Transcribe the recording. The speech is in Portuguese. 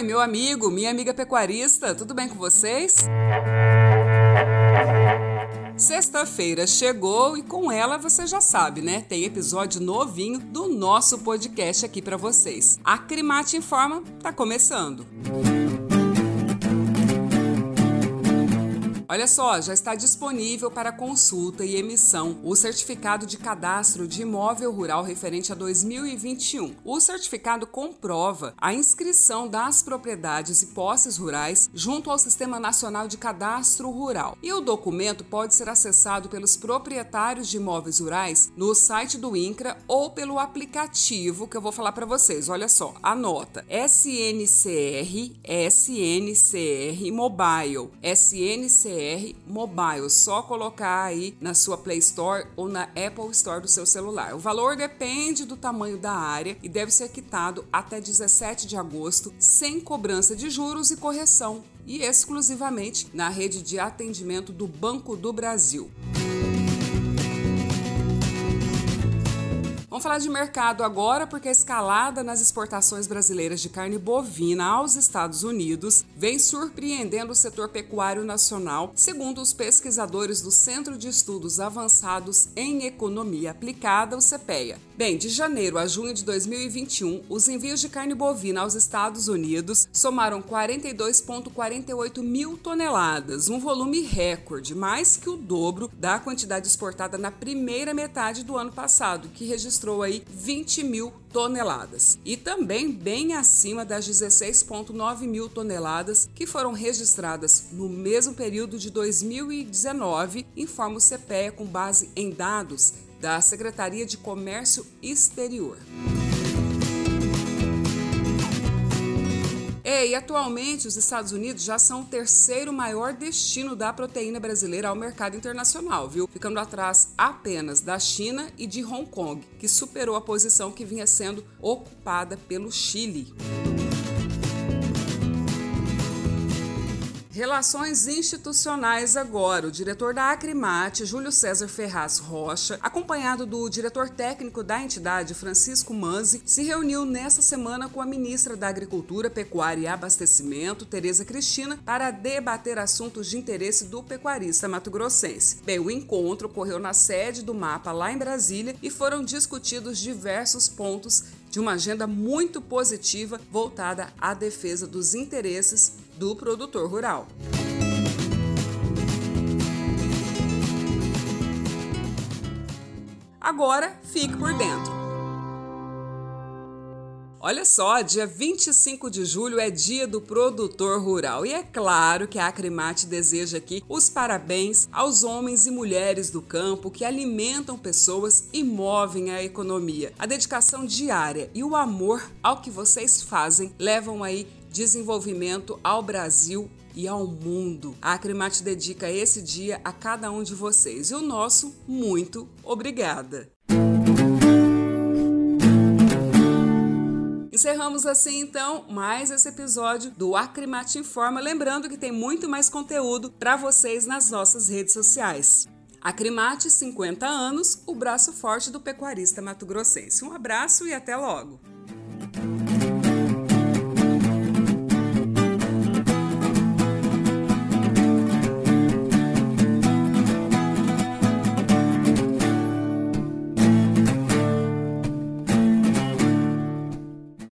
Júlio, minha amiga pecuarista, tudo bem com vocês? Sexta-feira chegou e com ela você já sabe, né? Tem episódio novinho do nosso podcast aqui para vocês. A Crimate Informa tá começando. Música Olha só, já está disponível para consulta e emissão o certificado de cadastro de imóvel rural referente a 2021. O certificado comprova a inscrição das propriedades e posses rurais junto ao Sistema Nacional de Cadastro Rural. E o documento pode ser acessado pelos proprietários de imóveis rurais no site do INCRA ou pelo aplicativo que eu vou falar para vocês. Olha só, anota: SNCR SNCR Mobile. SNCR BR Mobile. Só colocar aí na sua Play Store ou na Apple Store do seu celular. O valor depende do tamanho da área e deve ser quitado até 17 de agosto, sem cobrança de juros e correção, e exclusivamente na rede de atendimento do Banco do Brasil. Vamos falar de mercado agora, porque a escalada nas exportações brasileiras de carne bovina aos Estados Unidos vem surpreendendo o setor pecuário nacional, segundo os pesquisadores do Centro de Estudos Avançados em Economia Aplicada, o CPEA. Bem, de janeiro a junho de 2021, os envios de carne bovina aos Estados Unidos somaram 42,48 mil toneladas, um volume recorde, mais que o dobro da quantidade exportada na primeira metade do ano passado, que registrou registrou aí 20 mil toneladas e também bem acima das 16,9 mil toneladas que foram registradas no mesmo período de 2019, informa o CPEA com base em dados da Secretaria de Comércio Exterior. É, e atualmente os Estados Unidos já são o terceiro maior destino da proteína brasileira ao mercado internacional, viu? Ficando atrás apenas da China e de Hong Kong, que superou a posição que vinha sendo ocupada pelo Chile. Relações institucionais agora. O diretor da Acrimate, Júlio César Ferraz Rocha, acompanhado do diretor técnico da entidade, Francisco Manzi, se reuniu nesta semana com a ministra da Agricultura, Pecuária e Abastecimento, Tereza Cristina, para debater assuntos de interesse do pecuarista mato-grossense. Bem, o encontro ocorreu na sede do MAPA, lá em Brasília, e foram discutidos diversos pontos de uma agenda muito positiva voltada à defesa dos interesses do produtor rural. Agora, fique por dentro. Olha só, dia 25 de julho é dia do produtor rural e é claro que a Acrimate deseja aqui os parabéns aos homens e mulheres do campo que alimentam pessoas e movem a economia. A dedicação diária e o amor ao que vocês fazem levam aí desenvolvimento ao Brasil e ao mundo. A Acrimate dedica esse dia a cada um de vocês e o nosso muito obrigada. Encerramos assim então mais esse episódio do Acrimate Informa, lembrando que tem muito mais conteúdo para vocês nas nossas redes sociais. Acrimate 50 anos, o braço forte do pecuarista mato-grossense. Um abraço e até logo.